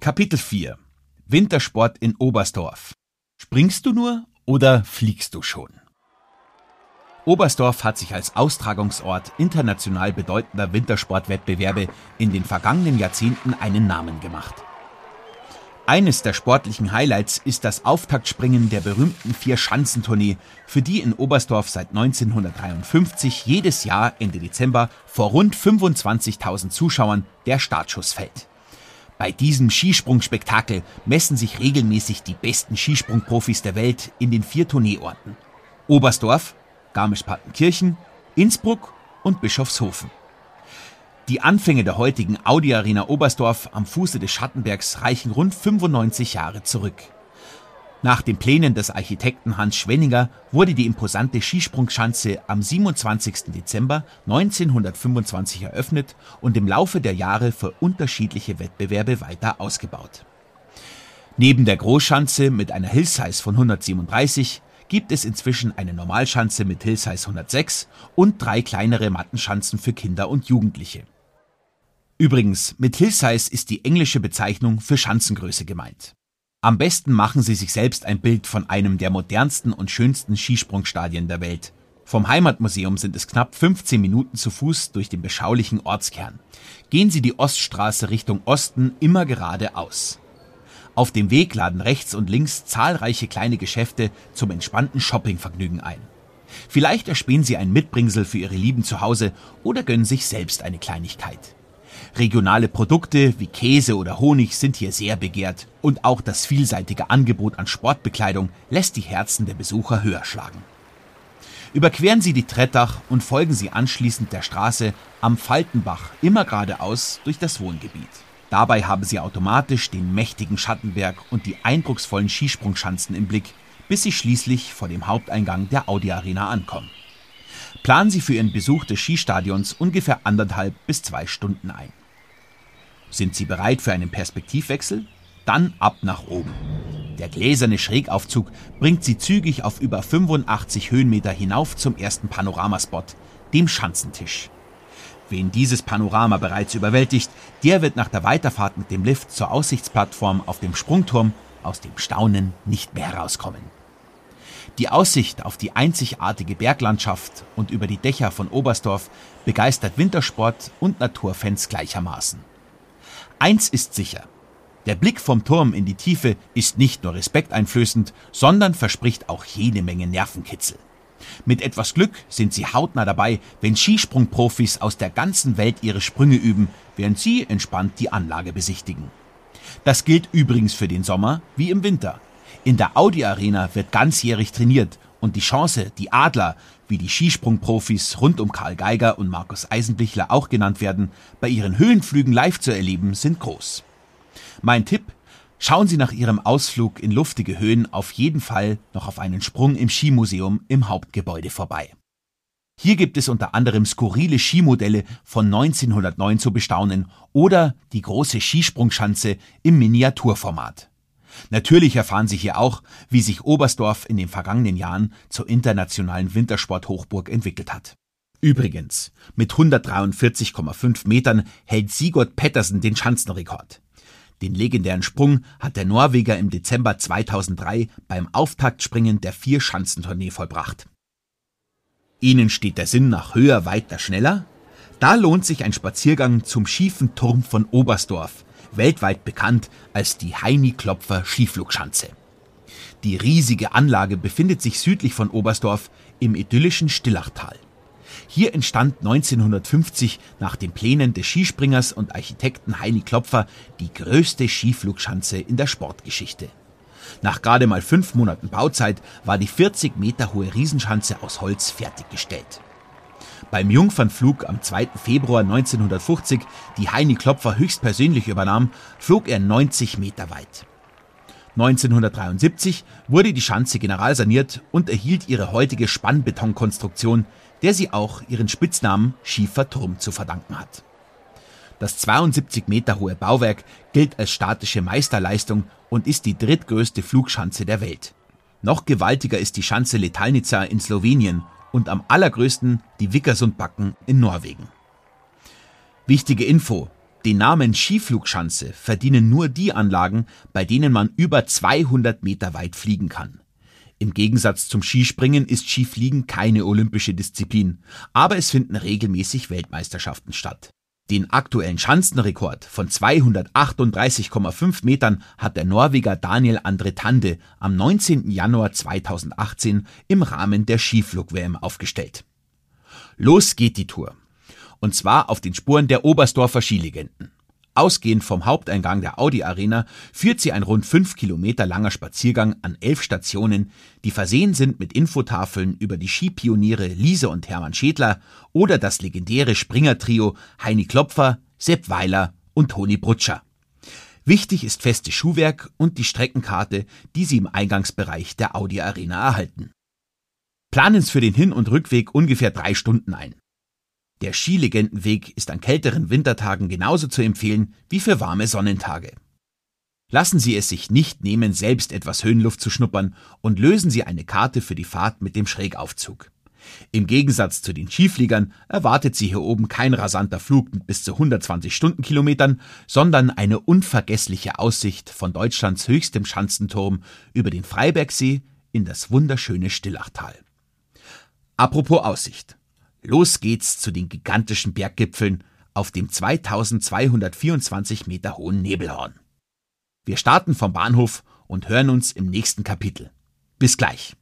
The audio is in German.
Kapitel 4 Wintersport in Oberstdorf. Springst du nur oder fliegst du schon? Oberstdorf hat sich als Austragungsort international bedeutender Wintersportwettbewerbe in den vergangenen Jahrzehnten einen Namen gemacht. Eines der sportlichen Highlights ist das Auftaktspringen der berühmten Vier-Schanzentournee, für die in Oberstdorf seit 1953 jedes Jahr Ende Dezember vor rund 25.000 Zuschauern der Startschuss fällt. Bei diesem Skisprungspektakel messen sich regelmäßig die besten Skisprungprofis der Welt in den vier Tourneeorten. Oberstdorf, Garmisch-Partenkirchen, Innsbruck und Bischofshofen. Die Anfänge der heutigen Audi Arena Oberstdorf am Fuße des Schattenbergs reichen rund 95 Jahre zurück. Nach den Plänen des Architekten Hans Schwenninger wurde die imposante Skisprungschanze am 27. Dezember 1925 eröffnet und im Laufe der Jahre für unterschiedliche Wettbewerbe weiter ausgebaut. Neben der Großschanze mit einer Hillsize von 137 gibt es inzwischen eine Normalschanze mit Hillsize 106 und drei kleinere Mattenschanzen für Kinder und Jugendliche. Übrigens, mit Hillsize ist die englische Bezeichnung für Schanzengröße gemeint. Am besten machen Sie sich selbst ein Bild von einem der modernsten und schönsten Skisprungstadien der Welt. Vom Heimatmuseum sind es knapp 15 Minuten zu Fuß durch den beschaulichen Ortskern. Gehen Sie die Oststraße Richtung Osten immer geradeaus. Auf dem Weg laden rechts und links zahlreiche kleine Geschäfte zum entspannten Shoppingvergnügen ein. Vielleicht erspähen Sie ein Mitbringsel für Ihre Lieben zu Hause oder gönnen sich selbst eine Kleinigkeit. Regionale Produkte wie Käse oder Honig sind hier sehr begehrt und auch das vielseitige Angebot an Sportbekleidung lässt die Herzen der Besucher höher schlagen. Überqueren Sie die Trettach und folgen Sie anschließend der Straße am Faltenbach immer geradeaus durch das Wohngebiet. Dabei haben Sie automatisch den mächtigen Schattenberg und die eindrucksvollen Skisprungschanzen im Blick, bis Sie schließlich vor dem Haupteingang der Audi Arena ankommen. Planen Sie für Ihren Besuch des Skistadions ungefähr anderthalb bis zwei Stunden ein. Sind Sie bereit für einen Perspektivwechsel? Dann ab nach oben. Der gläserne Schrägaufzug bringt Sie zügig auf über 85 Höhenmeter hinauf zum ersten Panoramaspot, dem Schanzentisch. Wen dieses Panorama bereits überwältigt, der wird nach der Weiterfahrt mit dem Lift zur Aussichtsplattform auf dem Sprungturm aus dem Staunen nicht mehr herauskommen. Die Aussicht auf die einzigartige Berglandschaft und über die Dächer von Oberstdorf begeistert Wintersport und Naturfans gleichermaßen. Eins ist sicher. Der Blick vom Turm in die Tiefe ist nicht nur respekteinflößend, sondern verspricht auch jede Menge Nervenkitzel. Mit etwas Glück sind Sie hautnah dabei, wenn Skisprungprofis aus der ganzen Welt ihre Sprünge üben, während Sie entspannt die Anlage besichtigen. Das gilt übrigens für den Sommer wie im Winter. In der Audi Arena wird ganzjährig trainiert und die Chance, die Adler, wie die Skisprungprofis rund um Karl Geiger und Markus Eisenbichler auch genannt werden, bei ihren Höhenflügen live zu erleben, sind groß. Mein Tipp, schauen Sie nach Ihrem Ausflug in luftige Höhen auf jeden Fall noch auf einen Sprung im Skimuseum im Hauptgebäude vorbei. Hier gibt es unter anderem skurrile Skimodelle von 1909 zu bestaunen oder die große Skisprungschanze im Miniaturformat. Natürlich erfahren Sie hier auch, wie sich Oberstdorf in den vergangenen Jahren zur internationalen Wintersporthochburg entwickelt hat. Übrigens, mit 143,5 Metern hält Sigurd Pettersen den Schanzenrekord. Den legendären Sprung hat der Norweger im Dezember 2003 beim Auftaktspringen der Vier-Schanzentournee vollbracht. Ihnen steht der Sinn nach höher, weiter, schneller? Da lohnt sich ein Spaziergang zum schiefen Turm von Oberstdorf, weltweit bekannt als die Heini Klopfer Skiflugschanze. Die riesige Anlage befindet sich südlich von Oberstdorf im idyllischen Stillachtal. Hier entstand 1950 nach den Plänen des Skispringers und Architekten Heini Klopfer die größte Skiflugschanze in der Sportgeschichte. Nach gerade mal fünf Monaten Bauzeit war die 40 Meter hohe Riesenschanze aus Holz fertiggestellt. Beim Jungfernflug am 2. Februar 1950, die Heini Klopfer höchstpersönlich übernahm, flog er 90 Meter weit. 1973 wurde die Schanze generalsaniert und erhielt ihre heutige Spannbetonkonstruktion, der sie auch ihren Spitznamen Schiefer Turm zu verdanken hat. Das 72 Meter hohe Bauwerk gilt als statische Meisterleistung und ist die drittgrößte Flugschanze der Welt. Noch gewaltiger ist die Schanze Letalnica in Slowenien und am allergrößten die Vickersundbacken in Norwegen. Wichtige Info. Den Namen Skiflugschanze verdienen nur die Anlagen, bei denen man über 200 Meter weit fliegen kann. Im Gegensatz zum Skispringen ist Skifliegen keine olympische Disziplin, aber es finden regelmäßig Weltmeisterschaften statt. Den aktuellen Schanzenrekord von 238,5 Metern hat der Norweger Daniel Andre Tande am 19. Januar 2018 im Rahmen der Skiflug-WM aufgestellt. Los geht die Tour. Und zwar auf den Spuren der Oberstdorfer Skilegenden. Ausgehend vom Haupteingang der Audi Arena führt sie ein rund fünf Kilometer langer Spaziergang an elf Stationen, die versehen sind mit Infotafeln über die Skipioniere Lise und Hermann Schädler oder das legendäre Springertrio Heini Klopfer, Sepp Weiler und Toni Brutscher. Wichtig ist festes Schuhwerk und die Streckenkarte, die Sie im Eingangsbereich der Audi Arena erhalten. Planen Sie für den Hin- und Rückweg ungefähr drei Stunden ein. Der Skilegendenweg ist an kälteren Wintertagen genauso zu empfehlen wie für warme Sonnentage. Lassen Sie es sich nicht nehmen, selbst etwas Höhenluft zu schnuppern und lösen Sie eine Karte für die Fahrt mit dem Schrägaufzug. Im Gegensatz zu den Skifliegern erwartet Sie hier oben kein rasanter Flug mit bis zu 120 Stundenkilometern, sondern eine unvergessliche Aussicht von Deutschlands höchstem Schanzenturm über den Freibergsee in das wunderschöne Stillachtal. Apropos Aussicht. Los geht's zu den gigantischen Berggipfeln auf dem 2224 Meter hohen Nebelhorn. Wir starten vom Bahnhof und hören uns im nächsten Kapitel. Bis gleich.